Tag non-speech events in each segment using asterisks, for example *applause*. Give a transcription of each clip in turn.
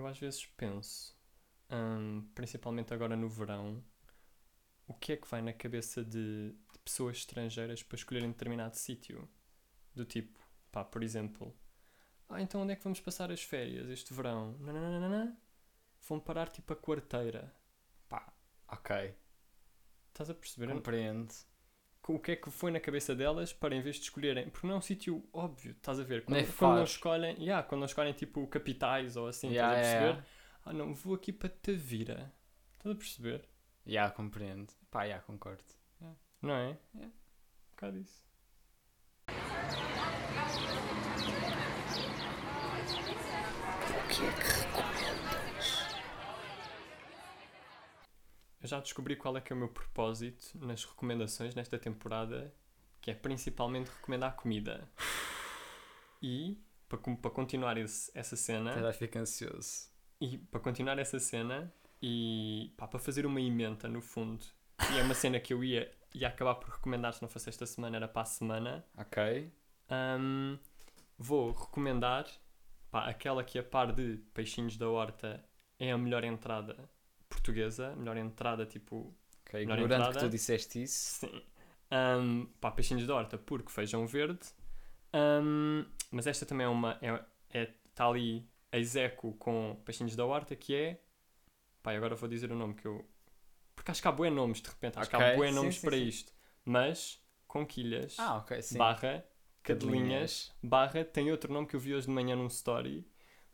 eu às vezes penso, hum, principalmente agora no verão, o que é que vai na cabeça de, de pessoas estrangeiras para escolherem determinado sítio? Do tipo, pá, por exemplo, ah, então onde é que vamos passar as férias este verão? Nananana, vão parar tipo a quarteira. Pá, ok. Estás a perceber? Compreendo. O que é que foi na cabeça delas para em vez de escolherem, porque não é um sítio óbvio, estás a ver? Quando, quando não escolhem, yeah, quando não escolhem tipo capitais ou assim, Yeah, estás a yeah, perceber? Ah não, vou aqui para Tavira. Estás a perceber? Já, compreendo. Pá, já, concordo. Não é? É. Um bocado isso. Já descobri qual é que é o meu propósito nas recomendações nesta temporada, que é principalmente recomendar comida. E para, continuar esse- essa cena, Já fico ansioso. E para continuar essa cena e pá, para fazer uma emenda no fundo, e é uma cena que eu ia, ia acabar por recomendar se não fosse esta semana, era para a semana. Ok. hum, vou recomendar pá, aquela que a par de Peixinhos da Horta é a melhor entrada portuguesa, melhor entrada tipo Ok, Melhor ignorante que entrada. tu disseste isso. Sim. Um, pá, peixinhos da horta, porque feijão verde. Um, mas esta também é uma. Está é, tá ali a execo com peixinhos da horta, que é. Pá, agora vou dizer o nome que eu. Porque acho que há bué nomes de repente, acho que há bué nomes sim, para sim. isto. Mas, conquilhas, Ah, ok, sim. barra, cadelinhas, barra, tem outro nome que eu vi hoje de manhã num story,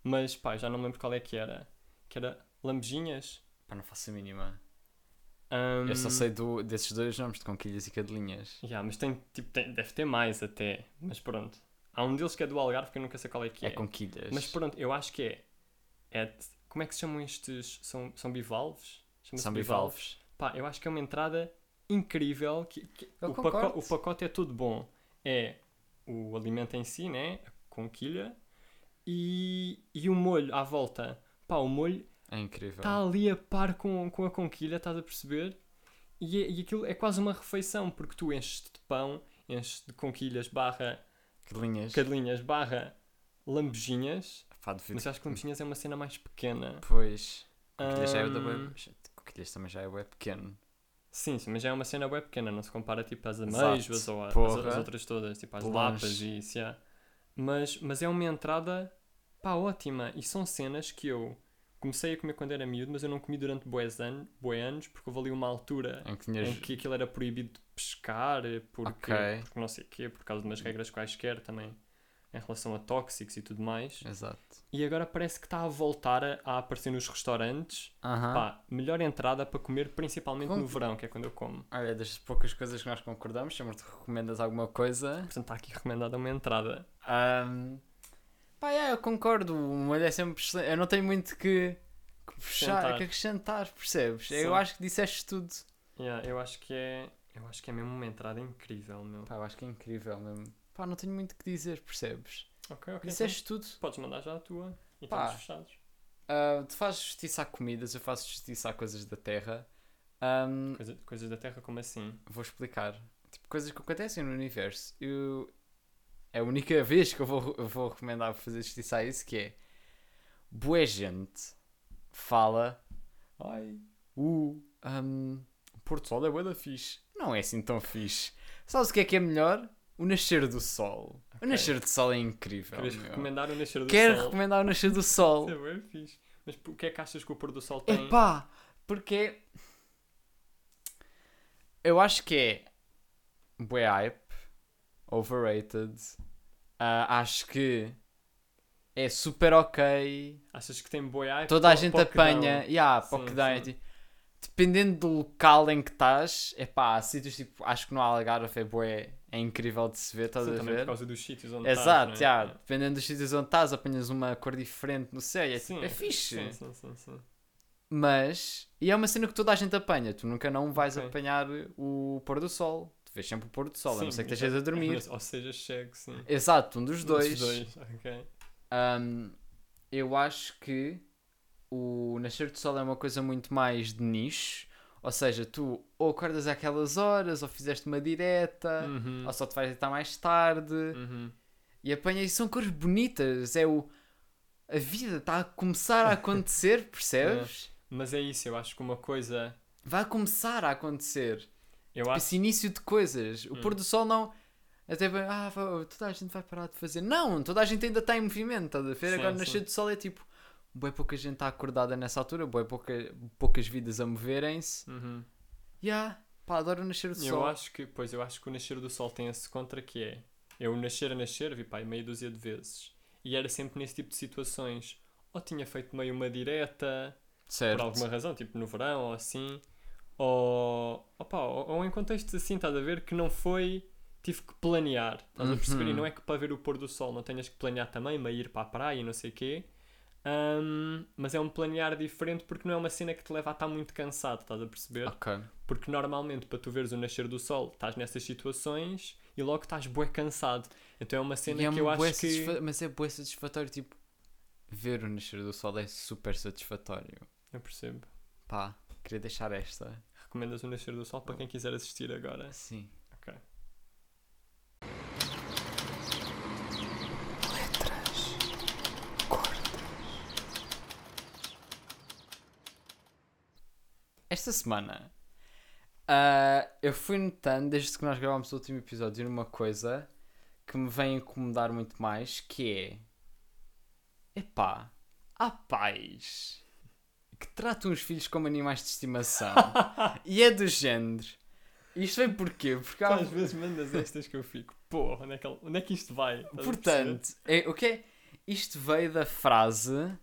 mas pá, já não me lembro qual é que era. Que era lambejinhas. Pá, não faço a mínima. Um, Eu só sei do, desses dois nomes, de conquilhas e cadelinhas. Ya, mas tem, tipo, tem- deve ter mais até. Mas pronto. Há um deles que é do Algarve que eu nunca sei qual é que É, é. conquilhas. Mas pronto, eu acho que é. é como é que se chamam estes? São, são bivalves? Chama-se São bivalves. Pá, eu acho que é uma entrada incrível. Que, que Eu o, concordo. paco- o pacote é tudo bom. É o alimento em si, né? A conquilha. E, e o molho à volta. Pá, o molho É incrível. está ali a par com, com a conquilha, estás a perceber? E, é- e aquilo é quase uma refeição, porque tu enches de pão, enches de conquilhas, barra Cadelinhas. cadelinhas, barra. Pá, duvido. Mas acho que lambejinhas é uma cena mais pequena. Pois. Conquilhas já é web. Conquilhas também já é web pequeno. Sim, sim, mas já é uma cena bem pequena, não se compara tipo às Exato. amêijoas ou às, às outras todas, tipo às De lapas e isso. já. Mas, mas é uma entrada pá, ótima. E são cenas que eu comecei a comer quando era miúdo, mas eu não comi durante bués anos, anos, porque houve ali uma altura Em que tinhas. em que aquilo era proibido de pescar, porque, Ok. porque não sei o quê, por causa de umas regras quaisquer também em relação a tóxicos e tudo mais. Exato. E agora parece que está a voltar a, a aparecer nos restaurantes. Aham. Pá, melhor entrada para comer, principalmente Com- no verão, que é quando eu como. Olha, das poucas coisas que nós concordamos, chamamos-te recomendas alguma coisa. Portanto, está aqui recomendada uma entrada. Ahm, Pá, é, eu concordo. O molho é sempre excelente. Eu não tenho muito que, que puxar, que acrescentar, percebes? Sim. Eu acho que disseste tudo. Yeah, eu acho que é. Eu acho que é mesmo uma entrada incrível, meu. Pá, eu acho que é incrível mesmo. Pá, não tenho muito o que dizer, percebes? Ok, ok. Disseste tudo. então Podes mandar já a tua e Pá. estamos fechados. Ah, tu fazes justiça a comidas, eu faço justiça a coisas da terra. Ahm, Coisa- coisas da Terra, como assim? vou explicar. Tipo, coisas que acontecem no universo. Eu... É a única vez que eu vou, eu vou recomendar fazer justiça a isso, que é... Boa gente fala... Ai, o... Um, o Porto Sol é bué da fixe. Não é assim tão fixe. Sabes o que é que é melhor? O nascer do sol. O Ok. nascer do sol é incrível, Queres recomendar o Nascer do Quero Sol? recomendar o nascer do sol. Isso é bem fixe. Mas o que é que achas que o pôr do sol tem? Epá, porque eu acho que é bué hype, overrated. Ah, acho que é super ok. Achas que tem boi hype? Toda a gente apanha. Yeah, para o Sim, que dá. é sim. tipo, Dependendo do local em que estás, epá, há sítios tipo, acho que no Algarve é bué, é incrível de se ver, estás Sim, a também por ver? causa dos sítios onde Exato, estás, yeah, não é? dependendo dos sítios onde estás, apanhas uma cor diferente no céu, e é, Sim, tipo, é fixe. Sim, sim, sim, sim. Mas, e é uma cena que toda a gente apanha. Tu nunca não vais Ok. apanhar o pôr do sol. Vês sempre o pôr do sol, a não Sim, ser que estejas a dormir. Mas- Ou seja, cego, sim. Exato, um dos Um dois. dois, ok. Ahm, eu acho que o nascer do sol é uma coisa muito mais de nicho. Ou seja, tu ou acordas àquelas horas, ou fizeste uma direta, Uhum. ou só te vais deitar mais tarde. Uhum. E apanhas, são cores bonitas. É o, A vida está a começar a acontecer, *laughs* percebes? Mas é isso, eu acho que uma coisa. Vai começar a acontecer. Eu acho. Esse início de coisas. O Hum. pôr do sol não. Até bem, ah, toda a gente vai parar de fazer. Não, toda a gente ainda está em movimento, estás a ver? Agora sim. nascer do sol é tipo. Boa pouca gente está acordada nessa altura, boa pouca, poucas vidas a moverem-se. Uhum. E ah, pá, adoro nascer do Eu sol. acho que, pois, eu acho que o nascer do sol tem esse contra que é. Eu nascer a nascer, vi pá, meia dúzia de vezes. E era sempre nesse tipo de situações. Ou tinha feito meio uma direta, certo. por alguma razão, tipo no verão ou assim. Ou, opa, ou, ou em contextos assim, estás a ver, que não foi. Tive que planear, estás a perceber? E Uhum. não é que para ver o pôr do sol não tenhas que planear também, meio ir para a praia e não sei o quê. Ahm, mas é um planear diferente porque não é uma cena que te leva a estar muito cansado, estás a perceber? Ok. Porque normalmente para tu veres o nascer do sol estás nessas situações e logo estás bué cansado. Então é uma cena é que eu acho que. Mas é bué satisfatório, tipo, ver o nascer do sol é super satisfatório. Eu percebo. Pá, queria deixar esta. Recomendas o nascer do sol para quem quiser assistir agora. Sim. Ok. Esta semana ah, eu fui notando, desde que nós gravámos o último episódio, uma coisa que me vem incomodar muito mais, que é epá, há pais que tratam os filhos como animais de estimação *laughs* e é do género. Isto vem porquê? Porque há, Às vezes mandas estas que eu fico, pô, onde é que, onde é que isto vai? Estás Portanto, é, o que é? Isto veio da frase.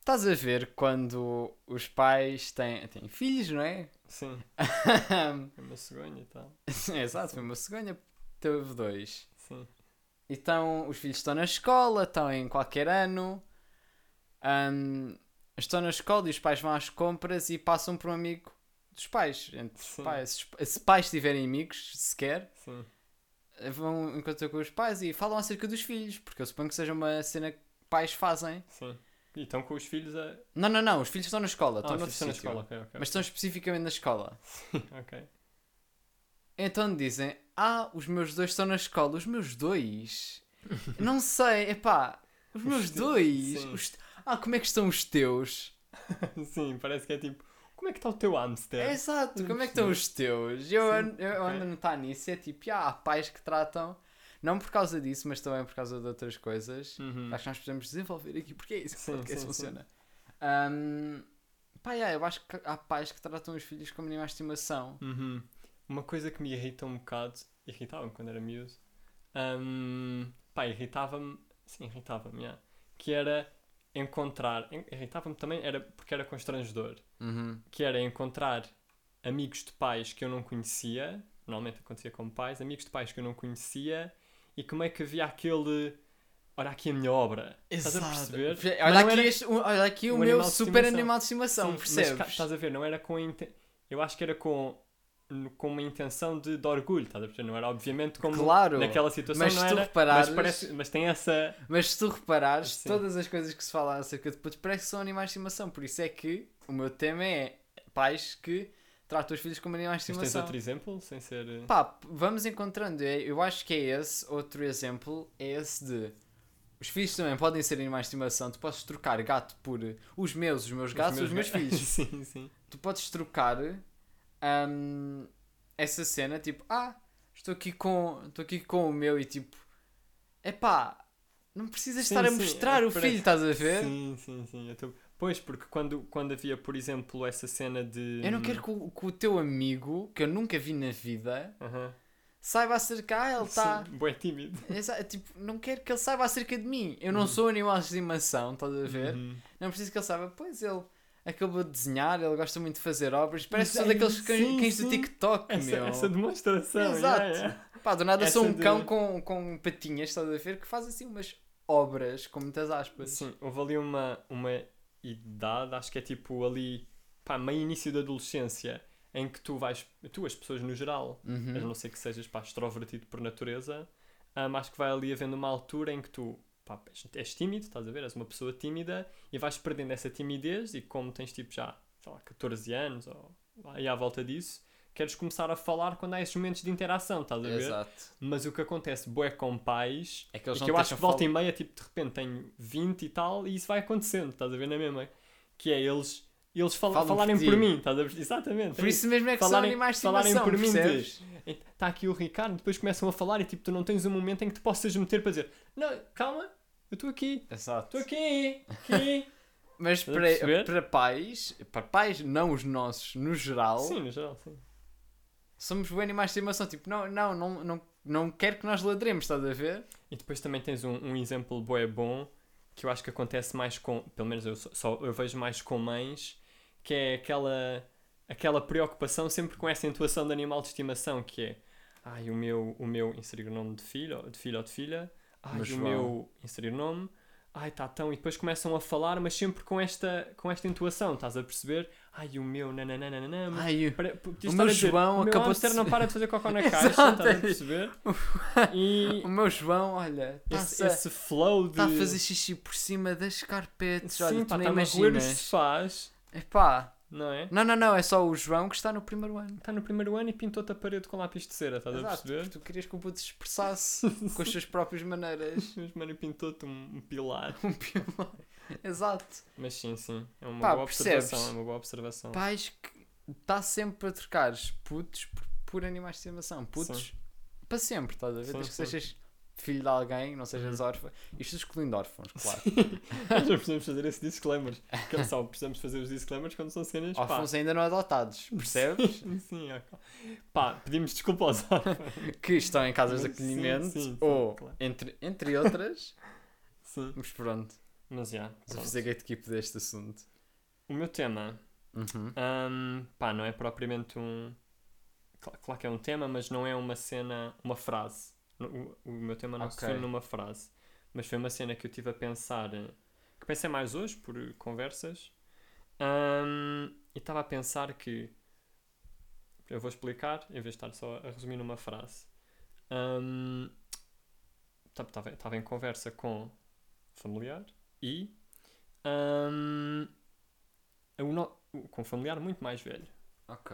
Estás a ver quando os pais têm, têm filhos, não é? Sim, *laughs* é uma cegonha e tal. Exato, foi uma cegonha, teve dois. Sim. Então, os filhos estão na escola, estão em qualquer ano, hum, estão na escola e os pais vão às compras e passam por um amigo dos pais. Entre Sim. pais. Se- pais tiverem amigos, sequer, Sim. vão encontrar com os pais e falam acerca dos filhos, porque eu suponho que seja uma cena que pais fazem. Sim. E estão com os filhos a. Não, não, não, os filhos estão na escola, Ah, estão noutro filhos estão na escola, ok, ok. Mas estão especificamente na escola. *laughs* ok. Então dizem, ah, os meus dois estão na escola. Os meus dois? *laughs* não sei, epá, os Os meus dois? sim. Os- Ah, como é que estão os teus? *laughs* Sim, parece que é tipo, como é que está o teu hamster? É exato, como é que estão os teus? Eu, ando- eu ando a notar nisso, é tipo, ah, há pais que tratam, não por causa disso, mas também por causa de outras coisas. Uhum. Acho que nós podemos desenvolver aqui, porque é isso que Sim, podcast sim, funciona. Ahm, pá, yeah, eu acho que há pais que tratam os filhos como animais de estimação. Uhum. Uma coisa que me irrita um bocado, irritava-me quando era miúdo, hum, pá, irritava-me, sim, irritava-me, yeah, que era encontrar, en- irritava-me também, era porque era constrangedor, Uhum. que era encontrar amigos de pais que eu não conhecia, normalmente acontecia com pais, amigos de pais que eu não conhecia, e como é que havia aquele, olha aqui a minha obra, estás a perceber? Mas Olha aqui, era- este- olha aqui o um meu animal super animal de estimação, Sim, mas percebes? cá- estás a ver, não era com a inten... eu acho que era com com uma intenção de, de orgulho, estás a perceber? Não era obviamente como Claro, naquela situação, mas não se tu era, reparares- mas, parece, mas tem essa Mas se tu reparares, Sim. todas as coisas que se falam acerca de putos parece que são animais de estimação. Por isso é que o meu tema é pais que tratam os filhos como animais de Mas tens estimação. outro exemplo, sem ser. eh, Pá, vamos encontrando. É- Eu acho que é esse. Outro exemplo é esse de. Os filhos também podem ser animais de estimação. Tu podes trocar gato por os meus, os meus gatos, os meus, ga- *laughs* filhos. sim, sim. Tu podes trocar hum, essa cena, tipo, ah, estou aqui com, estou aqui com o meu e tipo, epá, não precisas Sim, estar a sim, mostrar é o filho, estás a ver? Sim, sim, sim. eu tô- Pois, porque quando, quando havia, por exemplo, essa cena de. Eu não quero que o, que o teu amigo, que eu nunca vi na vida, Aham. saiba acerca, ah, ele está. Bué tímido. *laughs* Exa- Tipo, não quero que ele saiba acerca de mim. Eu não Uhum. sou animal de estimação, estás a ver? Uhum. Não preciso que ele saiba, pois ele acabou de desenhar, ele gosta muito de fazer obras. Parece que são daqueles cães, sim, cães do sim. TikTok, Essa, meu. essa demonstração. Exato. yeah, yeah. Pá, do nada sou Essa um de- cão com, com patinhas, estás a ver? Que faz assim umas obras, com muitas aspas. Sim, houve ali uma, uma idade, acho que é tipo ali, pá, meio início da adolescência, em que tu vais, tu, as pessoas no geral, Uhum. a não ser que sejas pá, extrovertido por natureza, hum, acho que vai ali havendo uma altura em que tu pá, és, tímido, estás a ver? És uma pessoa tímida e vais perdendo essa timidez e como tens tipo já, sei lá, 14 anos ou aí à volta disso, queres começar a falar quando há esses momentos de interação, estás a ver? Exato. Mas o que acontece, bué com pais, É que eles não que eu acho que volta e meia, tipo, de repente tenho 20 e tal, e isso vai acontecendo, estás a ver na mesma? Que é eles, eles fal Falam por falarem ti. por mim, estás a ver? Exatamente. Por é isso mesmo é que são Falarem- animais de falarem por mim percebes? Está aqui o Ricardo, depois começam a falar e tipo, tu não tens um momento em que te possas meter para dizer Não, calma, eu estou aqui, Exato. estou aqui, aqui. *laughs* Mas para, para pais, para pais, não os nossos, no geral, sim, no geral, sim. somos bem animais de estimação. Tipo, não, não, não, não, não quero que nós ladremos, estás a ver? E depois também tens um, um exemplo bué bom que eu acho que acontece mais com, pelo menos eu só- eu vejo mais com mães, que é aquela aquela preocupação sempre com essa intuação de animal de estimação, que é ai, o meu, o meu inserir o nome de filho, de filho ou de filha, ai, Meu o meu inserir o nome, ai, tá tão, e depois começam a falar, mas sempre com esta, com esta intuação, estás a perceber? Ai, o meu, nananana, mas Ai, Para- O meu dizer, João o meu acabou de não para de fazer cocó na *laughs* caixa, estás a perceber? *laughs* E o meu João, olha, esse, está esse flow de... a fazer xixi por cima das carpetes. Sim, olha, pá, tu nem está-me a roer os imaginas. sofás, Epá, não é? não, não, não, é só o João que está no primeiro ano. Está no primeiro ano e pintou-te a parede com lápis de cera, estás a Exato, perceber? porque tu querias que o puto se expressasse com as suas próprias maneiras. *laughs* Mas, mano, pintou-te um, um pilar. *laughs* Um pilar. Exato. Mas sim, sim, é uma Pá, boa percebes? observação, é uma boa observação. Pais que está sempre a trocar os putos por, por animais de estimação. Putos para sempre, estás a ver? Sim, Desde que sim. sejas filho de alguém, não sejas Uhum. órfão. Isto excluindo órfãos, *laughs* claro. Nós não precisamos fazer esse disclaimer. Que só precisamos fazer os disclaimers quando são cenas, pá. órfãos ainda não adotados, percebes? Sim, *laughs* sim, ok. Pá, pedimos desculpa aos órfãos. que estão em casas de acolhimento sim, sim, ou, claro. entre, entre outras. Sim, Mas pronto, mas já. vou pronto. fazer gatekeep deste assunto. O meu tema Uhum. Hum, pá, não é propriamente um. Cla- Claro que é um tema, mas não é uma cena, uma frase. O, o meu tema não se Ok. define numa frase. Mas foi uma cena que eu tive a pensar. eh, Que pensei mais hoje, por conversas. Hum, e estava a pensar que. Eu vou explicar, em vez de estar só a resumir numa frase. Estava em conversa com familiar e. o no- com um familiar muito mais velho. Ok.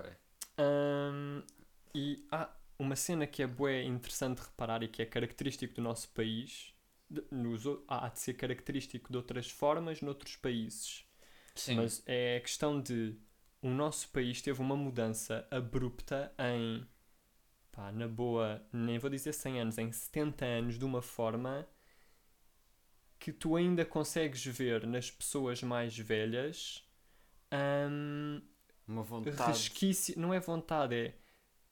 Hum, e há uma cena que é bué interessante reparar e que é característico do nosso país. de- nos há de ser característico de outras formas noutros países. Sim. Mas é a questão de o nosso país teve uma mudança abrupta em pá, na boa, nem vou dizer 100 anos, em 70 anos, de uma forma que tu ainda consegues ver nas pessoas mais velhas hum, Uma vontade. resquício, não é vontade, é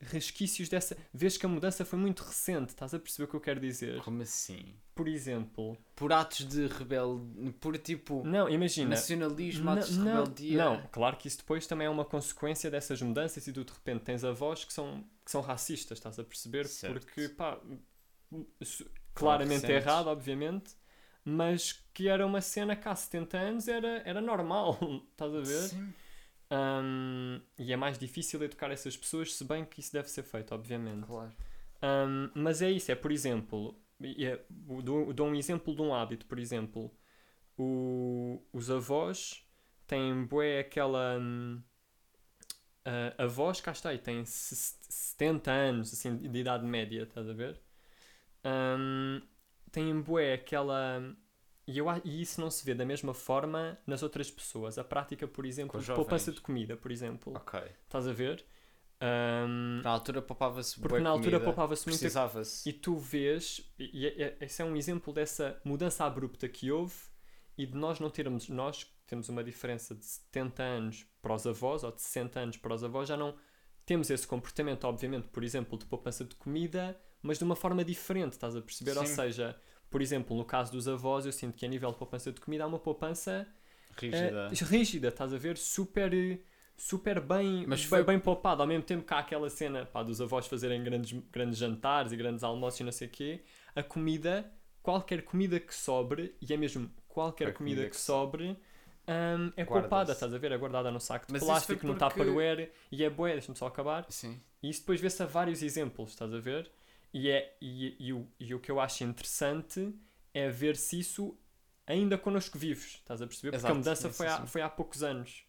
resquícios dessa. Vês que a mudança foi muito recente, estás a perceber o que eu quero dizer? Como assim? Por exemplo, Por atos de rebelde. Por tipo. não, imagina. Nacionalismo, atos de N- rebeldia. Não, claro que isso depois também é uma consequência dessas mudanças e tu de repente tens avós que são, que são racistas, estás a perceber? Certo. Porque, pá, claramente errado, obviamente, mas que era uma cena que há 70 anos era, era normal, *laughs* estás a ver? Sim. Hum, e é mais difícil educar essas pessoas, se bem que isso deve ser feito, obviamente. Claro. Um, mas é isso, é por exemplo, é- dou, dou um exemplo de um hábito, por exemplo, o- os avós têm bué aquela hum, a avós, cá está, têm se- 70 anos assim, de idade média, estás a ver? Um, têm bué aquela e, eu, e isso não se vê da mesma forma nas outras pessoas. A prática, por exemplo, de poupança de comida, por exemplo. Ok. Estás a ver? Um, Na altura poupava-se porque na altura poupava-se muita Precisava-se. e tu vês, e, e, e- esse é um exemplo dessa mudança abrupta que houve e de nós não termos, nós temos uma diferença de 70 anos para os avós ou de 60 anos para os avós, já não temos esse comportamento, obviamente, por exemplo, de poupança de comida, mas de uma forma diferente, estás a perceber? Ou Sim. seja, por exemplo, no caso dos avós, eu sinto que a nível de poupança de comida há uma poupança Rígida. eh, rígida, estás a ver? Super, super bem, Mas foi- bem poupado. Ao mesmo tempo que há aquela cena pá, dos avós fazerem grandes, grandes jantares e grandes almoços e não sei o quê, a comida, qualquer comida que sobre, e é mesmo qualquer A comida, comida que, que sobre, hum, é poupada, estás a ver? É guardada num saco de Mas plástico, num porque- tupperware, e é bué, deixa-me só acabar. Sim. E isso depois vê-se a vários exemplos, estás a ver? E, é, e, e, o, e o que eu acho interessante é ver se isso ainda connosco vivos, estás a perceber? Porque Exato, a mudança foi, há, foi há poucos anos.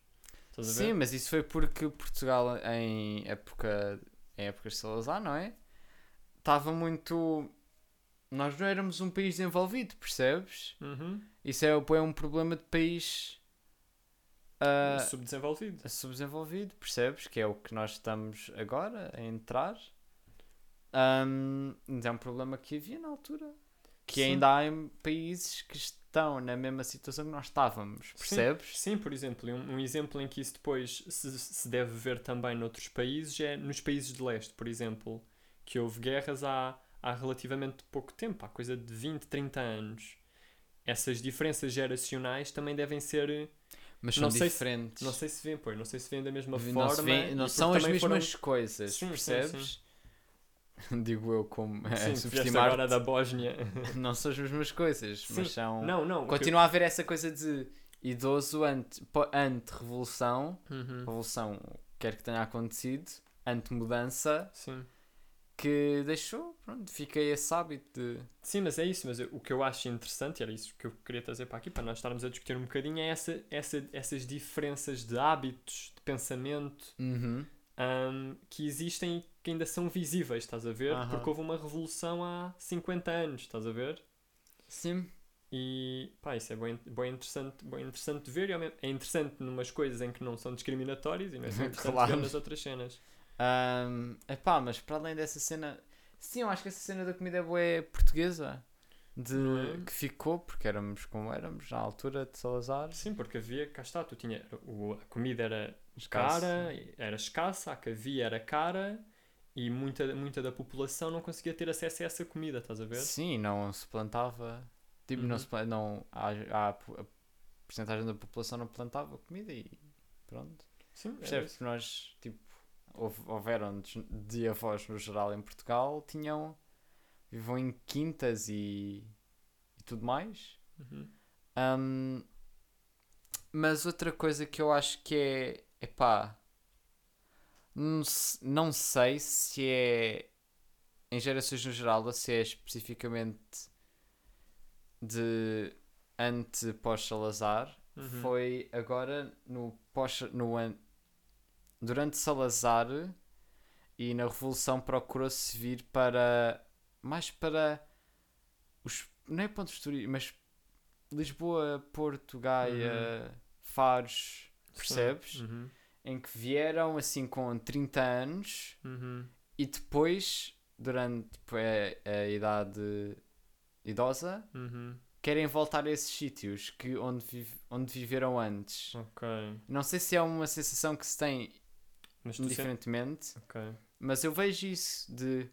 Sim, mas isso foi porque Portugal em época em épocas de Salazar, não é? Estava muito nós não éramos um país desenvolvido, percebes? Uhum. Isso é, é um problema de país ah, Subdesenvolvido. subdesenvolvido, percebes? Que é o que nós estamos agora a entrar. Ahm, mas é um problema que havia na altura. Que Sim. ainda há em países que estão na mesma situação que nós estávamos, percebes? Sim, por exemplo, um, um exemplo em que isso depois se, se deve ver também noutros países é nos países de leste, por exemplo, que houve guerras há, há relativamente pouco tempo, há coisa de 20, 30 anos. Essas diferenças geracionais também devem ser. Mas Não são se- diferentes. Não sei se vêem, pois, não sei se vêem da mesma não se forma. vê- não são as também foram- mesmas coisas, Sim, sim, percebes? *laughs* Digo eu como a Sim, subestimar agora da Bósnia. *laughs* Não são as mesmas coisas, Sim. mas são. Não, não. o que- Continua a haver essa coisa de idoso ante, po- ante-revolução, Uhum, revolução quer que tenha acontecido, ante-mudança, Sim. que deixou, pronto, fica esse hábito de. Sim, mas é isso. Mas eu- o que eu acho interessante, era isso que eu queria trazer para aqui, para nós estarmos a discutir um bocadinho, é essa, essa, essas diferenças de hábitos, de pensamento, Uhum. ahm, que existem que ainda são visíveis, estás a ver? Aham. Porque houve uma revolução há 50 anos, estás a ver? Sim. E pá, isso é bem, bem, interessante, bem interessante de ver. e É interessante numas coisas em que não são discriminatórias e não é *laughs* interessante Claro. ver nas outras cenas. Um, epá, mas para além dessa cena. Sim, eu acho que essa cena da comida é boa portuguesa. De, é? Que ficou, porque éramos como éramos na altura de Salazar. Sim, porque havia, cá está, tu tinha, o, a comida era cara, era escassa, a que havia era cara e muita, muita da população não conseguia ter acesso a essa comida, estás a ver? Sim, não se plantava. Tipo, não Uhum. se pla- não, a, a, a porcentagem da população não plantava comida e pronto. Sim, era Percebes? isso. Nós, tipo, houve, houveram de, avós no geral em Portugal, tinham. viviam em quintas e, e tudo mais. Uhum. Um, mas outra coisa que eu acho que é. Não, se- não sei se é em gerações no geral ou se é especificamente de ante pós-Salazar. Uhum. Foi agora no pós. No an, durante Salazar e na Revolução procurou-se vir para. mais para. os não é pontos turísticos, mas Lisboa, Porto, Gaia, Faros, percebes? Uhum. Em que vieram assim com 30 anos Uhum. e depois, durante tipo, a, a idade idosa, Uhum. querem voltar a esses sítios que, onde, vive- onde viveram antes. Ok. Não sei se é uma sensação que se tem Mas tu sentes. indiferentemente, Ok. mas eu vejo isso de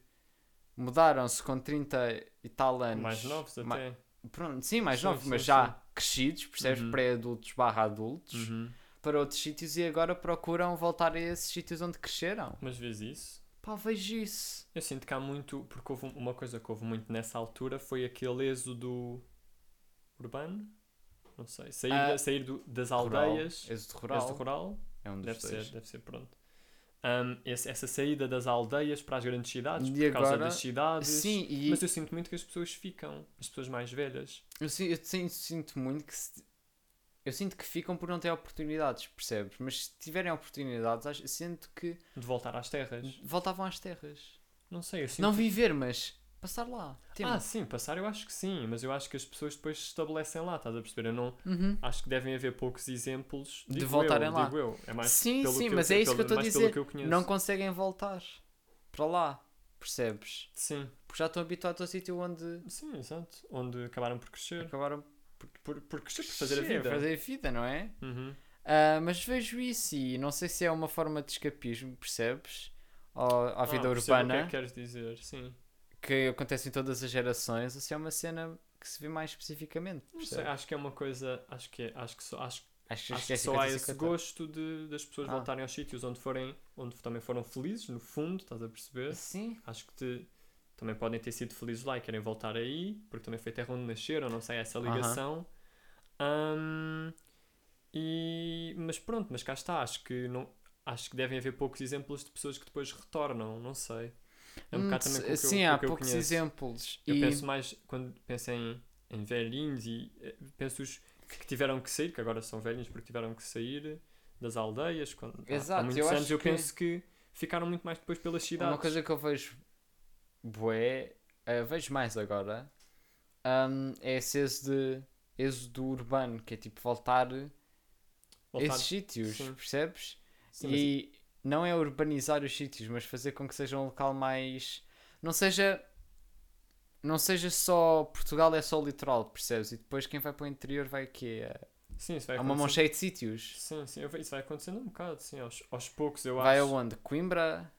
mudaram-se com 30 e tal anos. Mais novos Ma- até. Pronto, sim, mais Sim, novos, sim, mas sim. já crescidos, percebes? Uhum. Pré-adultos barra adultos, Uhum. Para outros sítios e agora procuram voltar a esses sítios onde cresceram. Mas vês isso? Pá, vejo isso. Eu sinto que há muito, porque houve um- uma coisa que houve muito nessa altura foi aquele êxodo urbano, não sei, sair, Ah, da- sair do- das Rural, aldeias, Êxodo rural, êxodo rural, é um dos deve dois. ser, deve ser pronto. Um, esse- essa saída das aldeias para as grandes cidades, E por causa agora- das cidades, Sim, e mas eu sinto muito que as pessoas ficam, as pessoas mais velhas. eu, si- eu sinto, sinto muito que se- eu sinto que ficam por não ter oportunidades, percebes? Mas se tiverem oportunidades, acho- sinto que De voltar às terras. voltavam às terras. Não sei, eu sinto Não viver, mas passar lá. Tempo. Ah, sim, passar eu acho que sim, mas eu acho que as pessoas depois se estabelecem lá, estás a perceber? Eu não, Uhum. acho que devem haver poucos exemplos De voltarem eu, lá. Digo eu. É mais Sim, pelo sim, que mas eu, é isso que eu pelo- estou a pelo dizer. que. Não conseguem voltar para lá, percebes? Sim, Porque já estão habituados ao sítio onde sim, exato. Onde acabaram por crescer. acabaram Por, por, por por fazer a vida. fazer a vida, não é? Uhum. Ah, mas vejo isso e não sei se é uma forma de escapismo, percebes? Ao- À vida ah, urbana O que é que queres dizer? Sim. que acontece em todas as gerações ou se é uma cena que se vê mais especificamente. Sei, acho que é uma coisa. Acho que, é, acho que, só, acho, Acho, acho que só há 50, esse 50. gosto de, das pessoas Ah. voltarem aos sítios onde, forem, onde também foram felizes, no fundo, estás a perceber? Sim, Acho que te- também podem ter sido felizes lá e querem voltar aí, porque também foi a terra onde nasceram, não sei, essa ligação. Ahm, e, mas pronto, mas cá está, acho que, não, acho que devem haver poucos exemplos de pessoas que depois retornam, não sei. É um Hum, bocado também com o que eu- sim, há que eu poucos conheço. exemplos. Eu e penso mais, quando penso em, em velhinhos e eh, penso os que tiveram que sair, que agora são velhinhos porque tiveram que sair das aldeias. Quando, há- há, Exato, muitos eu anos eu penso que ficaram muito mais depois pelas cidades. Uma coisa que eu vejo bué, eh, vejo mais agora, hum, é esse de, êxodo urbano, que é tipo voltar, a Voltar- esses sítios, sim. percebes? Sim, mas- e não é urbanizar os sítios, mas fazer com que seja um local mais. Não seja. Não seja só. Portugal é só o litoral, percebes? E depois quem vai para o interior vai o quê? sim, isso vai Há uma mão cheia de sítios. Sim, sim, isso vai acontecendo um bocado, sim, aos, aos poucos eu Vai acho. aonde? Coimbra?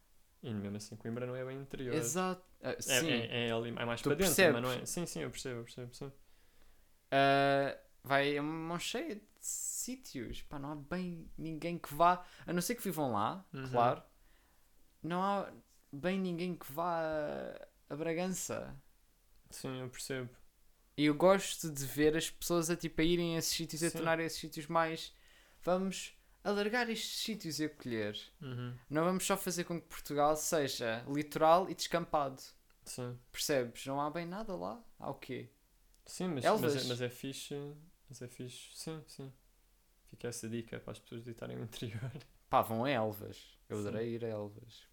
E mesmo assim, Coimbra não é bem interior. Exato. Ah, É, sim. é, é ali, é mais Tu para dentro, percebes? mas não é? Sim, sim, eu percebo, eu percebo, sim. Ah, vai a uma mão cheia de sítios. Pá, não há bem ninguém que vá. A não ser que vivam lá, Uhum. claro. Não há bem ninguém que vá a, a Bragança. Sim, eu percebo. E eu gosto de ver as pessoas a, tipo, a irem a esses sítios, a Sim. tornar esses sítios mais. Vamos alargar estes sítios e acolher. Uhum. Não vamos só fazer com que Portugal seja litoral e descampado. Sim. Percebes? Não há bem nada lá. Há o quê? Sim, mas, Elvas. mas, é, mas é fixe. Mas é fixe. Sim, sim. Fica essa dica para as pessoas visitarem o interior. *laughs* Pá, vão a Elvas. Eu Sim. adorei ir a Elvas.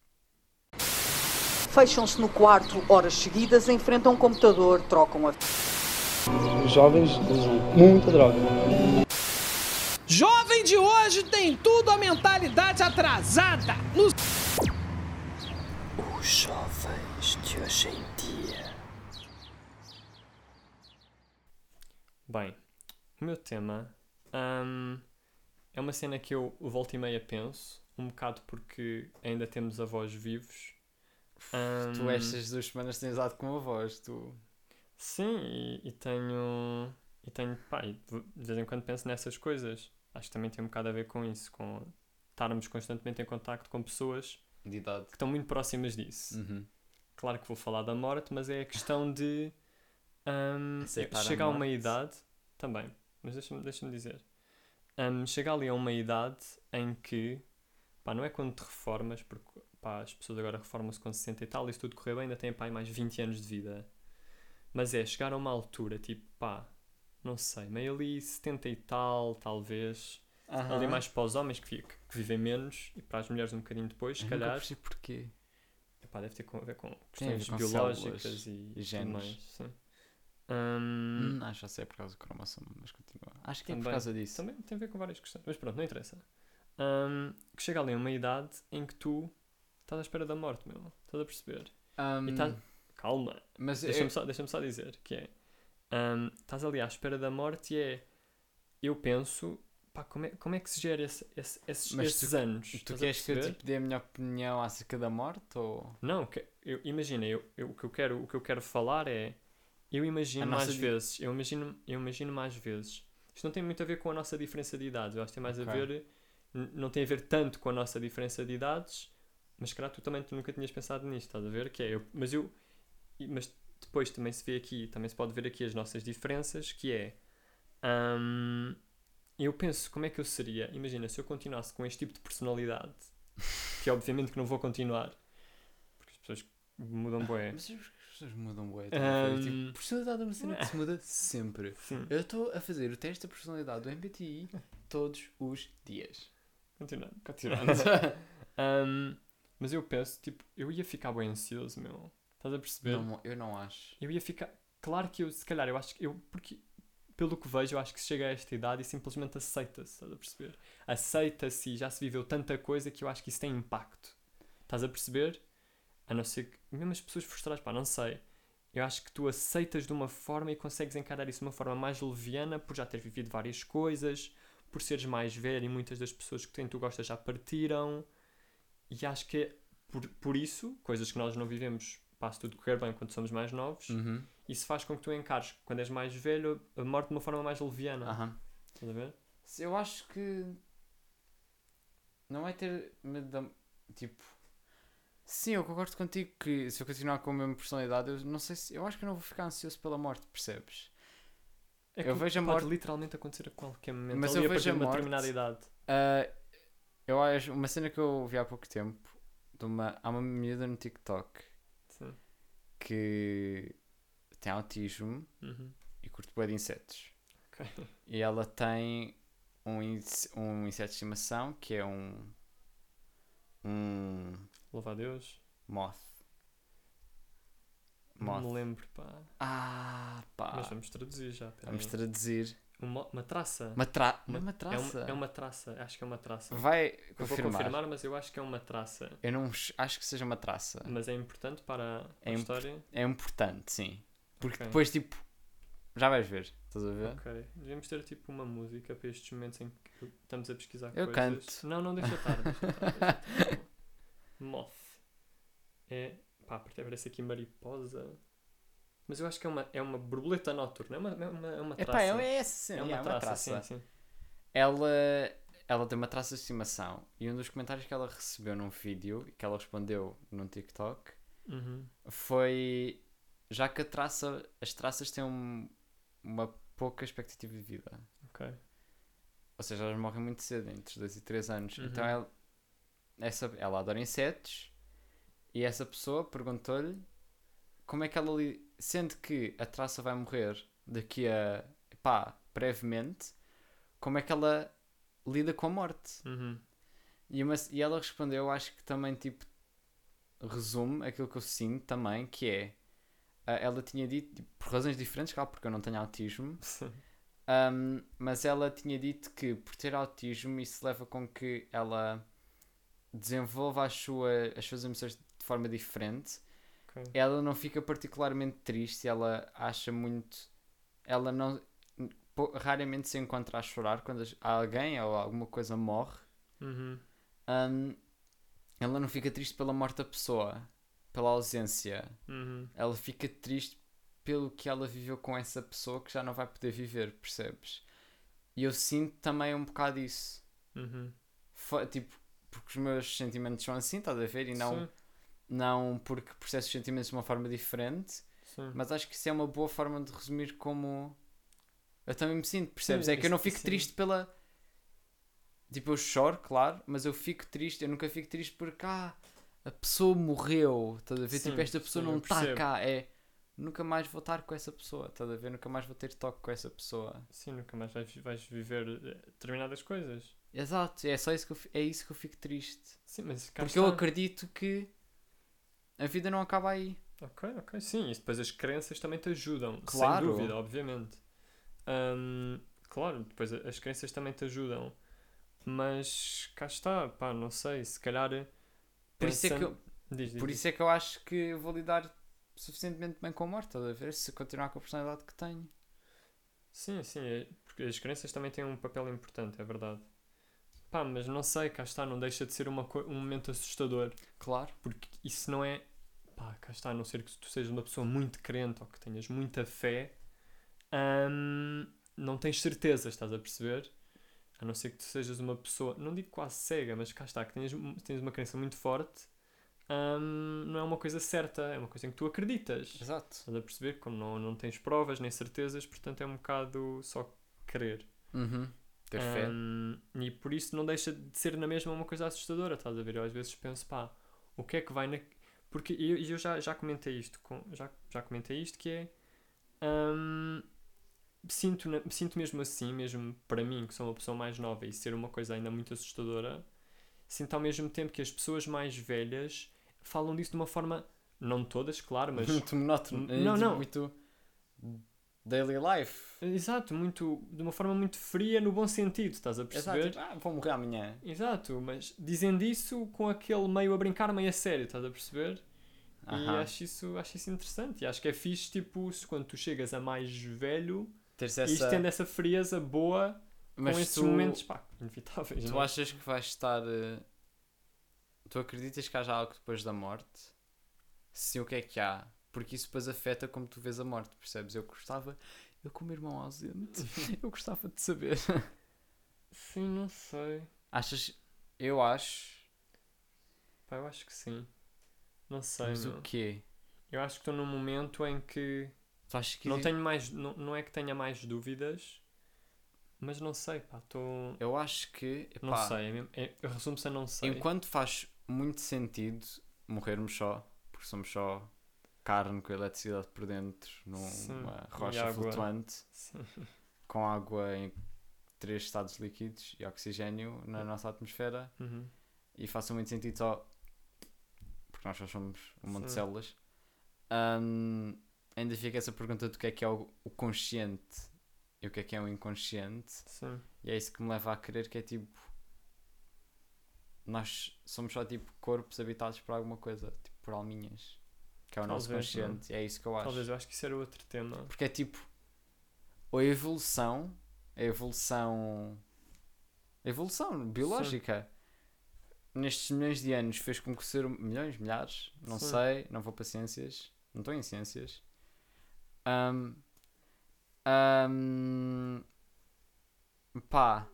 Fecham-se no quarto horas seguidas, enfrentam um computador, trocam a Os jovens usam muita droga. Jovem de hoje tem tudo a mentalidade atrasada. No Os jovens de hoje em dia. Bem, o meu tema hum, é uma cena que eu volta e meia penso, um bocado porque ainda temos avós vivos. Tu Hum, estas duas semanas tens dado com a voz, tu. Sim, e, e tenho. E tenho. Pá, de vez em quando penso nessas coisas. Acho que também tem um bocado a ver com isso, com estarmos constantemente em contacto com pessoas De idade. que estão muito próximas disso. Uhum. Claro que vou falar da morte, mas é a questão de hum, Aceitar a chegar a uma idade também, mas deixa-me deixa dizer. Hum, chegar ali a uma idade em que pá, não é quando te reformas, porque pá, as pessoas agora reformam-se com 60 e tal, e se tudo correr bem, ainda têm pá, mais 20 anos de vida. Mas é chegar a uma altura, tipo, pá, não sei, meio ali 70 e tal, talvez. Ali mais para os homens que, vi- que vivem menos e para as mulheres um bocadinho depois, se calhar. percebi porquê. Epá, deve ter com- a ver com ver questões com biológicas e, e tudo genes. mais. Sim. Hum, Hum, acho já sei é por causa do cromossomo, mas continua. Acho que é por Também. causa disso. Também tem a ver com várias questões. Mas pronto, não interessa. Hum, que chega ali a uma idade em que tu estás à espera da morte, meu. Estás a perceber? E estás... Calma. mas Deixa-me eu- só, deixa só dizer que é. hum, estás ali à espera da morte e é. Eu penso. Pá, como é, como é que se gera esse- esse- esses, Mas esses tu- anos? tu Estás queres que eu tipo, dê a minha opinião acerca da morte? Ou... Não, que- eu, imagina, eu, eu- o, que eu quero, o que eu quero falar é. Eu imagino A mais di- vezes. Eu imagino, eu imagino mais vezes. Isto não tem muito a ver com a nossa diferença de idades. Eu acho que tem mais a Ok. ver. Não tem a ver tanto com a nossa diferença de idades. Mas, calhar, tu também tu nunca tinhas pensado nisto, estás a ver? Que é. Eu, mas eu. Mas depois também se vê aqui. Também se pode ver aqui as nossas diferenças. Que é. hum, eu penso como é que eu seria. Imagina, se eu continuasse com este tipo de personalidade. Que obviamente que não vou continuar. Porque as pessoas mudam *laughs* bué. Mas as pessoas mudam bué. Hum. Tipo, personalidade é uma cena que se muda sempre. Sim, Eu estou a fazer o teste da personalidade do MBTI todos os dias. continuando. Continuando. Hum, *laughs* mas eu penso, tipo, eu ia ficar bem ansioso, meu. Estás a perceber? não, eu não acho. Eu ia ficar. Claro que eu, se calhar, eu acho que eu. Porque, pelo que vejo, eu acho que se chega a esta idade e simplesmente aceita-se, estás a perceber? Aceita-se e já se viveu tanta coisa que eu acho que isso tem impacto. Estás a perceber? A não ser que. Mesmo as pessoas frustradas, pá, não sei. Eu acho que tu aceitas de uma forma e consegues encarar isso de uma forma mais leviana por já ter vivido várias coisas, por seres mais velho e muitas das pessoas que quem tu gostas já partiram. E acho que é por, por isso, coisas que nós não vivemos, se tudo correr bem quando somos mais novos, Uhum. isso faz com que tu encares, quando és mais velho, a morte de uma forma mais leviana. Aham. Estás a ver? Eu acho que não é ter medo da. Tipo. Sim, eu concordo contigo que se eu continuar com a mesma personalidade, eu não sei se. Eu acho que eu não vou ficar ansioso pela morte, percebes? É Eu vejo a pode morte- literalmente acontecer a qualquer momento. Mas eu a vejo a uma morte- determinada idade. Ah, eu acho. Uma cena que eu vi há pouco tempo. De uma, há uma miúda no TikTok Sim. que tem autismo Uhum. e curte bué de insetos. Ok. *laughs* E ela tem um, um inseto de estimação que é um. Um. Louva a Deus. Moth. Não Moth. me lembro, pá. Ah, pá. Mas vamos traduzir já. Vamos aí. traduzir. Uma, uma traça. Uma, tra... Uma- uma É traça. uma, é uma traça. Acho que é uma traça. Vai Eu vou confirmar. confirmar, mas eu acho que é uma traça. Eu não ch- acho que seja uma traça. Mas é importante para a É imp- história. É importante, sim. Porque Ok. depois, tipo. Já vais ver. Estás a ver? Ok. Devíamos ter tipo uma música para estes momentos em que estamos a pesquisar Eu coisas. canto. Não, não, deixa estar. Deixa estar, deixa estar. *laughs* Moth. É. Pá, porque parece aqui mariposa. Mas eu acho que é uma, é uma borboleta noturna. É uma, é uma, é uma Epá, traça. é essa sim. É uma, é uma traça, traça. sim, sim. Ela, ela tem uma traça de estimação. E um dos comentários que ela recebeu num vídeo e que ela respondeu num TikTok Uhum. foi. Já que a traça, as traças têm um- uma pouca expectativa de vida. Ok. Ou seja, elas morrem muito cedo, entre 2 e 3 anos. Uhum. Então ela, essa, ela adora insetos e essa pessoa perguntou-lhe como é que ela li- sendo que a traça vai morrer daqui a pá, brevemente, como é que ela lida com a morte? Uhum. E, uma, e ela respondeu, acho que também tipo resume aquilo que eu sinto também, que é ela tinha dito, tipo, por razões diferentes, claro, porque eu não tenho autismo, *laughs* um, mas ela tinha dito que por ter autismo isso leva com que ela desenvolva as, sua, as suas emoções de forma diferente. Ok. Ela não fica particularmente triste, ela acha muito. Ela não. Raramente se encontra a chorar quando alguém ou alguma coisa morre. Uhum. Um, ela não fica triste pela morte da pessoa, pela ausência. Uhum. Ela fica triste pelo que ela viveu com essa pessoa que já não vai poder viver, percebes? E eu sinto também um bocado isso. Uhum. Tipo, porque os meus sentimentos são assim, estás a ver? E não, Sim, não porque processo os sentimentos de uma forma diferente. sim. Mas acho que isso é uma boa forma de resumir como eu também me sinto, percebes? Sim, é que eu não fico triste pela. Tipo, eu choro, claro, mas eu fico triste, eu nunca fico triste porque ah, a pessoa morreu, estás a ver? Tipo, esta pessoa não está cá, é nunca mais vou estar com essa pessoa, estás a ver? Nunca mais vou ter toque com essa pessoa. Sim, nunca mais vais, vais viver eh, determinadas coisas. Exato, é só isso que eu, é isso que eu fico triste. Sim, mas Porque eu está. acredito que a vida não acaba aí. Ok, ok, sim. E depois as crenças também te ajudam. Claro. Sem dúvida, obviamente. Ahm, claro, depois as crenças também te ajudam. Mas cá está, pá, não sei. Se calhar. Por isso é que eu, Diz, diz, Por diz. isso é que eu acho que eu vou lidar suficientemente bem com a morte, a ver? Se continuar com a personalidade que tenho. Sim, sim. é- porque as crenças também têm um papel importante, é verdade. Pá, mas não sei, cá está. Não deixa de ser uma, um momento assustador. Claro. Porque isso não é. Pá, cá está, a não ser que tu sejas uma pessoa muito crente ou que tenhas muita fé, hum, não tens certezas, estás a perceber? A não ser que tu sejas uma pessoa, não digo quase cega, mas cá está, que tenhas, tens uma crença muito forte, hum, não é uma coisa certa, é uma coisa em que tu acreditas. Exato. Estás a perceber? Como não, não tens provas nem certezas, portanto é um bocado só crer. Uhum. Ter fé. E por isso não deixa de ser na mesma uma coisa assustadora, estás a ver? Eu às vezes penso, pá, o que é que vai na. Porque eu, eu já, já comentei isto, com, já, já comentei isto que é. hum, sinto, na- sinto mesmo assim, mesmo para mim, que sou uma pessoa mais nova e ser uma coisa ainda muito assustadora, sinto ao mesmo tempo que as pessoas mais velhas falam disso de uma forma. Não todas, claro, mas. *laughs* Muito. Não, É, não. Muito daily life. Exato, muito, de uma forma muito fria no bom sentido, estás a perceber? Exato. Tipo, ah, vou morrer amanhã. Exato, mas dizendo isso com aquele meio a brincar, meio a sério, estás a perceber? E Aham. acho isso, acho isso interessante. E acho que é fixe, tipo, se quando tu chegas a mais velho, Teres e isto essa... tendo essa frieza boa Mas com esses tu, momentos, pá, inevitáveis. tu não é? achas que vais estar... eh, Tu acreditas que haja algo depois da morte? Sim, o que é que há? Porque isso depois afeta como tu vês a morte, percebes? Eu gostava... Eu com o meu irmão ausente, *laughs* eu gostava de saber. Sim, não sei. Achas... Eu acho... Pá, eu acho que sim. Não sei, Mas meu. o quê? Eu acho que estou num momento em que que não tenho mais, não, não é que tenha mais dúvidas, mas não sei, pá, estou... Eu acho que... Não epá, sei, é, é, eu resumo-se a não sei. Enquanto faz muito sentido morrermos só, porque somos só carne com eletricidade por dentro, Sim, numa e rocha flutuante, Sim. *laughs* com água em três estados líquidos e oxigênio na nossa atmosfera Uhum. e faça muito sentido só porque nós só somos um monte de Sim. células. Ahm, ainda fica essa pergunta do que é que é o, o consciente e o que é que é o inconsciente. Sim. E é isso que me leva a crer que é tipo. Nós somos só tipo corpos habitados por alguma coisa, tipo por alminhas. Que é o nosso Talvez, não. consciente. E é isso que eu acho. Talvez eu acho que isso era outro tema. Porque é tipo. A evolução. A evolução. A evolução biológica. Nestes milhões de anos fez com que o ser. Milhões, milhares? Não Sim. sei. Não vou para ciências. Não estou em ciências. Ahm, ahm, pá.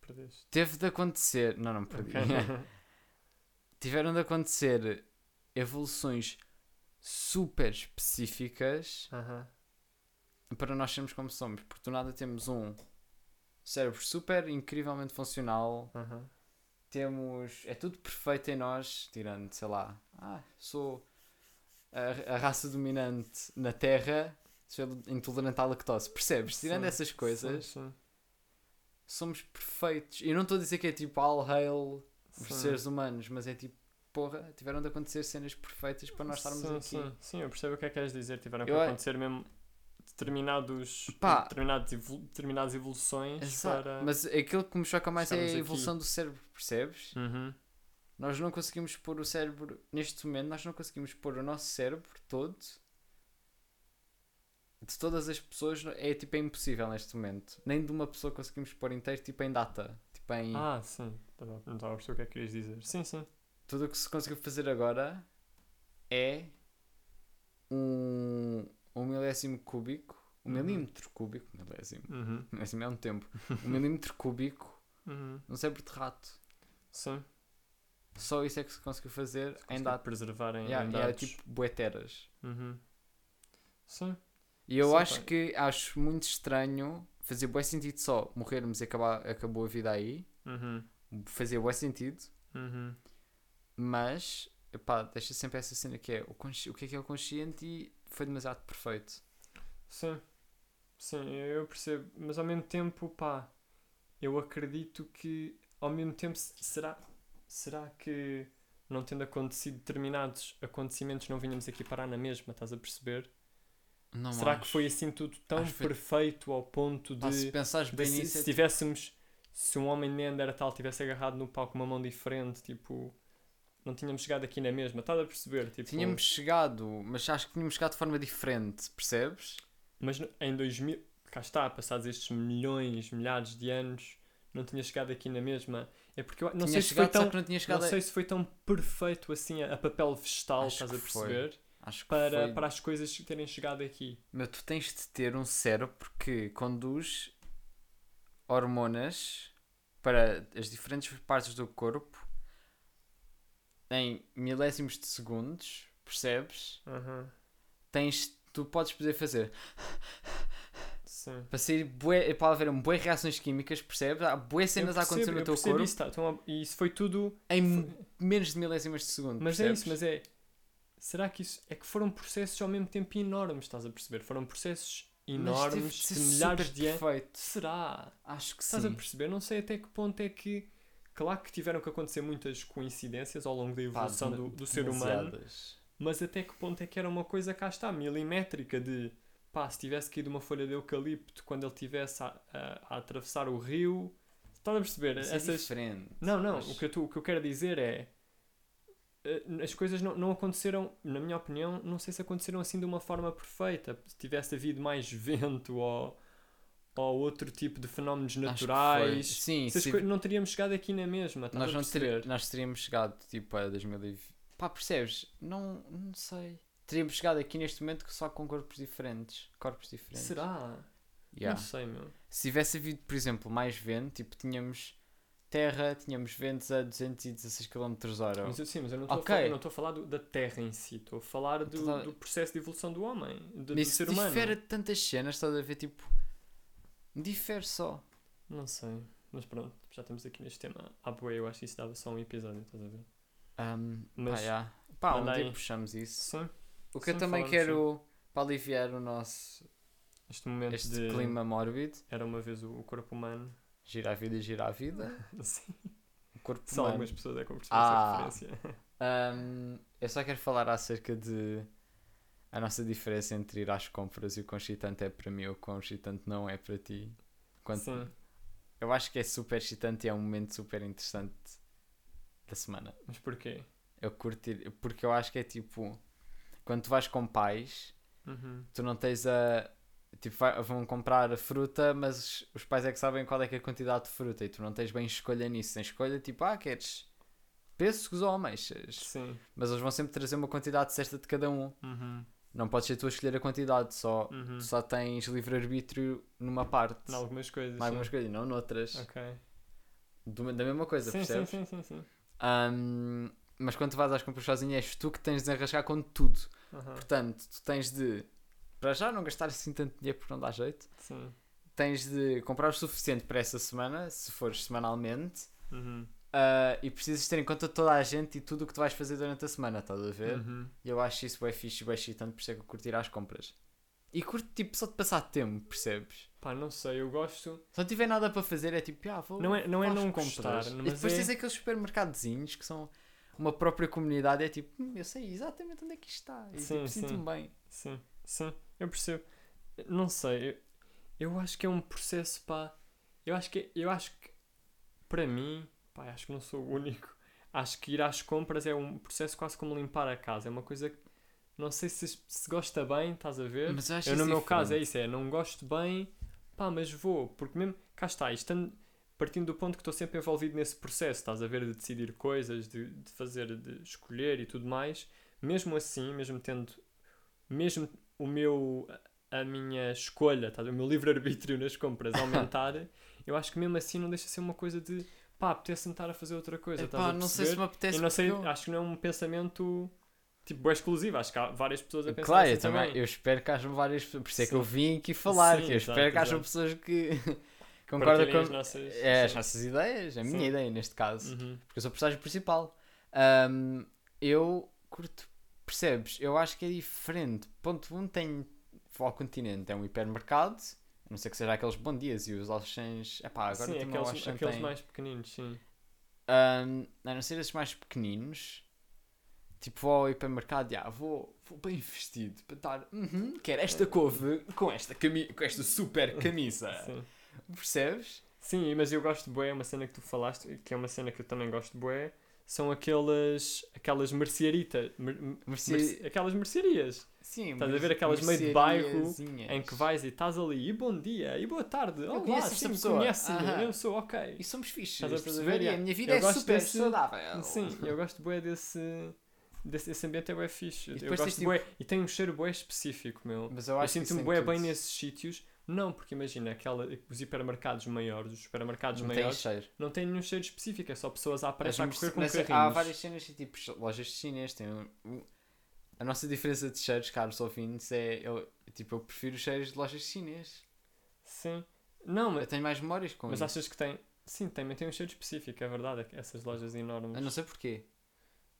Perdeste. Teve de acontecer. Não, não perdi. *laughs* *laughs* Tiveram de acontecer evoluções super específicas Aham. para nós sermos como somos. Porque do nada temos um cérebro super incrivelmente funcional. Aham. Temos. É tudo perfeito em nós, tirando, sei lá. Ah, sou a, a raça dominante na Terra, sou intolerante à lactose. Percebes? Tirando Sim, essas coisas, Sim, sim. somos perfeitos. E não estou a dizer que é tipo all hail os seres humanos, mas é tipo, porra, tiveram de acontecer cenas perfeitas para nós estarmos sim, aqui. Sim, sim, eu percebo o que é que queres dizer. Tiveram Eu a- acontecer mesmo determinados, Pá. determinados evolu- determinadas evoluções Exato. para. Mas aquilo que me choca mais é a aqui. evolução do cérebro, percebes? Uhum. Nós não conseguimos pôr o cérebro, neste momento, nós não conseguimos pôr o nosso cérebro todo de todas as pessoas, é tipo é impossível neste momento. Nem de uma pessoa conseguimos pôr inteiro, tipo em data, tipo em Ah, sim. Não estava a perceber o que é que querias dizer. Sim, sim. Tudo o que se conseguiu fazer agora é um, um milésimo cúbico, um Uhum. milímetro cúbico, milésimo, Uhum. *laughs* milésimo é um tempo, um milímetro cúbico Uhum. num cérebro de rato. Sim. Só isso é que se conseguiu fazer em Conseguir data. preservar em, Yeah, em dados. tipo bueteras. Uhum. Sim. E eu Sim, acho pá. que acho muito estranho fazer bué sentido só morrermos e acabar, acabou a vida aí. Uhum. Fazer bué sentido. Uhum. Mas, epá, deixa sempre essa cena que é o, o que é que é o consciente e foi demasiado perfeito. Sim. Sim, eu percebo. Mas ao mesmo tempo, pá, eu acredito que ao mesmo tempo se- será, será que não tendo acontecido determinados acontecimentos não vinhamos aqui parar na mesma, estás a perceber? Não será acho. que foi assim tudo tão Acho que foi- perfeito ao ponto Pá, se de, pensares de bem se, nisso, se é tivéssemos se um homem de Neandertal tivesse agarrado no pau com uma mão diferente, tipo, não tínhamos chegado aqui na mesma, estás a perceber? Tipo, Tínhamos chegado, mas acho que tínhamos chegado de forma diferente, percebes? Mas no- em 2000, cá está, passados estes milhões, milhares de anos, não tinha chegado aqui na mesma. É porque eu não Tinha sei se foi chegado, tão, que não tinha chegado não a- sei se foi tão perfeito assim a, a papel vegetal, Acho estás a que foi. perceber? Acho que Para, foi... para as coisas terem chegado aqui. Mas tu tens de ter um cérebro que conduz hormonas para as diferentes partes do corpo em milésimos de segundos, percebes? Aham, Tens, tu podes poder fazer Sim. para sair bué, para haver um bué reações químicas, percebes? Há bué cenas Eu a acontecer percebo- no eu teu percebo corpo Isso, tá, então, e isso foi tudo. em menos de milésimos de segundo, Mas é percebes? isso, mas é. Será que isso. É que foram processos ao mesmo tempo enormes, estás a perceber? Foram processos enormes de milhares de anos. Será? Acho que Estás sim. a perceber? Não sei até que ponto é que. Claro que tiveram que acontecer muitas coincidências ao longo da evolução do, do ser humano, mas até que ponto é que era uma coisa cá está, milimétrica de pá, se tivesse caído uma folha de eucalipto quando ele estivesse a, a, a atravessar o rio. Estás a perceber? Isso é Essas... diferente. Não, não, mas- o, que eu, o que eu quero dizer é. eh, As coisas não, não aconteceram, na minha opinião, não sei se aconteceram assim de uma forma perfeita. Se tivesse havido mais *laughs* vento ou, ou outro tipo de fenómenos naturais, Sim, coi- não teríamos chegado aqui na mesma. Nós, não ter, nós teríamos chegado tipo a 2020. Pá, percebes? Não, não sei. Teríamos chegado aqui neste momento só com corpos diferentes. Corpos diferentes. Será? Yeah. Não sei, meu. Se tivesse havido, por exemplo, mais vento, tipo, tínhamos terra, tínhamos ventos a 216 km hora. Mas eu, sim, mas eu não estou Ok. a, a falar do- da Terra em si, estou a falar do, a- do processo de evolução do homem, do, do Isso ser humano. difere de tantas cenas, estás a ver? Tipo, difere só. Não sei, mas pronto, já estamos aqui neste tema. Ah, boa, eu acho que isso dava só um episódio, estás a ver? Um, Mas- pá, yeah. pá, um dia puxamos isso. Sim. O que eu Sim, também falamos quero, para aliviar o nosso Este momento este de. clima mórbido. Era uma vez o, o corpo humano. Gira a vida, gira a vida. *laughs* Sim. O corpo Só humano. algumas pessoas é que Ah. essa referência. *laughs* Ahm, eu só quero falar acerca de a nossa diferença entre ir às compras e o quão excitante é para mim ou o quão excitante não é para ti. Quando- Sim. Eu acho que é super excitante e é um momento super interessante da semana. Mas porquê? Eu curtir, porque eu acho que é tipo quando tu vais com pais, Uhum. tu não tens a. Tipo, vão comprar fruta, mas os pais é que sabem qual é que é a quantidade de fruta e tu não tens bem escolha nisso. Tens escolha tipo, ah, queres pêssegos ou ameixas? Sim. Mas eles vão sempre trazer uma quantidade certa de cada um. Uhum. Não podes ser tu a escolher a quantidade, só, Uhum. tu só tens livre-arbítrio numa parte. Em algumas coisas. Em algumas sim. coisas, não noutras. Ok. Do- da mesma coisa, Sim, sim, percebes? sim, sim, sim. Ahm, mas quando tu vais às compras sozinho, és tu que tens de enrascar com tudo. Aham. Portanto, tu tens de, para já, não gastar assim tanto dinheiro porque não dá jeito. Sim. Tens de comprar o suficiente para essa semana, se fores semanalmente. Uhum. Ah, e precisas ter em conta toda a gente e tudo o que tu vais fazer durante a semana, estás a ver? Uhum. E eu acho isso bem fixe e bem excitante, por isso é que eu curto ir às compras. E curto tipo só de passar tempo, percebes? Pá, não sei, eu gosto. Se não tiver nada para fazer, é tipo, ah, vou. Não é, não é não compras. gostar, E depois é... tens aqueles supermercadozinhos que são uma própria comunidade, é tipo, hum, eu sei exatamente onde é que isto está. E Sim, tipo, sim. sinto-me bem. Sim, sim, eu percebo. Não sei, eu, eu acho que é um processo, pá. Eu acho que, eu acho que, para mim, pá, acho que não sou o único. Acho que ir às compras é um processo quase como limpar a casa. É uma coisa que, não sei se, se gosta bem, estás a ver? Mas eu acho eu, no meu caso, é isso: é não gosto bem, pá, mas vou. Porque mesmo, cá está, estando, partindo do ponto que estou sempre envolvido nesse processo, estás a ver, de decidir coisas, de, de fazer, de escolher e tudo mais, mesmo assim, mesmo tendo, mesmo o meu, a minha escolha, o meu livre-arbítrio nas compras *laughs* aumentar, eu acho que mesmo assim não deixa de ser uma coisa de, pá, apetece-me estar a fazer outra coisa, estás Epá, a não sei se me apetece. E não sei, eu- acho que não é um pensamento, tipo, é exclusivo, acho que há várias pessoas a pensar Claro, eu assim também. também. Eu espero que hajam várias pessoas. Por isso é que eu vim aqui falar. Sim, que eu exato, espero que hajam pessoas que *laughs* concordam com as nossas... é, as nossas ideias, a minha Sim. ideia neste caso. Uhum. Porque eu sou o personagem principal. Ahm, eu curto, percebes? Eu acho que é diferente. Ponto 1 um tem. Vou ao continente, é um hipermercado. A não ser que seja aqueles bom dias e os Auchans. Epá, agora sim, aqueles, Auchan aqueles tem- mais pequeninos, sim. Ahm, a não ser esses mais pequeninos, tipo vou ao hipermercado, já, vou, vou bem vestido para estar, uhum, quero esta couve com esta, cami com esta super camisa. *laughs* Sim. Percebes? Sim, mas eu gosto de bué, é uma cena que tu falaste, que é uma cena que eu também gosto de bué, são aquelas, aquelas mercearitas, mer- merce- aquelas mercearias, Sim, Estás a ver aquelas meio de bairro em que vais e estás ali, e bom dia, e boa tarde, olá, conheço esta sim, pessoa. conhece-me, Aham. eu sou, ok. E somos fixos, Estás a perceber? E a minha vida Eu é super desse- saudável. Sim, eu gosto bué desse, desse esse ambiente é bué fixe, eu depois gosto tens, bué, e tem um cheiro bué específico, meu. Mas eu Eu acho que sinto-me bué em bem tudo. nesses sítios, não, porque imagina, aquela, os hipermercados maiores, os supermercados Não tem maiores, cheiro. não têm nenhum cheiro específico, é só pessoas à Mas, pressa a correr com mas carrinhos. há várias cenas, tipo lojas de chinês. Tem um- um- a nossa diferença de cheiros, caros ouvintes, é. Eu, tipo, eu prefiro os cheiros de lojas de chinês. Sim. Não, Eu mas, tenho mais memórias com mas isso. achas que tem... Sim, tem, mas tem um cheiro específico, é verdade, é essas lojas enormes. Eu não sei porquê.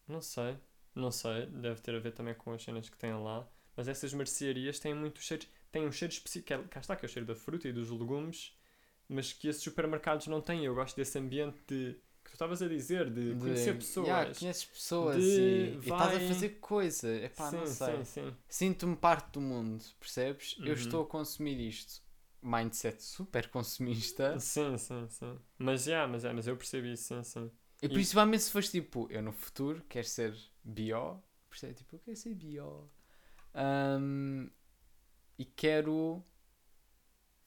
Não sei, não sei, deve ter a ver também com as cenas que têm lá, mas essas mercearias têm muitos cheiros, têm um cheiro específico, que é- cá está, que é o cheiro da fruta e dos legumes, mas que esses supermercados não têm. Eu gosto desse ambiente de, que tu estavas a dizer, de, conhecer pessoas. Yeah, conheces pessoas de e, e estás a vai- fazer coisa. Epá, sim, não sei. sim, sim. Sinto-me parte do mundo, percebes? Eu Uhum. estou a consumir isto. Mindset super consumista. Sim, sim, sim. Mas, já, mas, é, mas eu percebi isso, sim, sim. E E- principalmente se fores tipo, eu no futuro quero ser bio. Percebe? Tipo, eu quero ser bio. Ahm, e quero.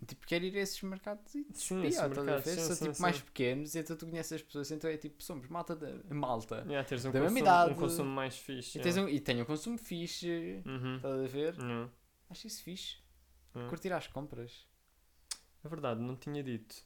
Tipo, quero ir a esses mercados e Sim, mercados, ver? sim, São sim, tipo sim. mais pequenos, então tu conheces as pessoas, então é tipo, somos malta da malta. Yeah, teres um Da consumo, idade. um consumo mais fixe. E, tens yeah. um, e tenho um consumo fixe, Uhum. estás a ver? Yeah. Acho isso fixe. Yeah. Curtir às compras. É verdade, não tinha dito.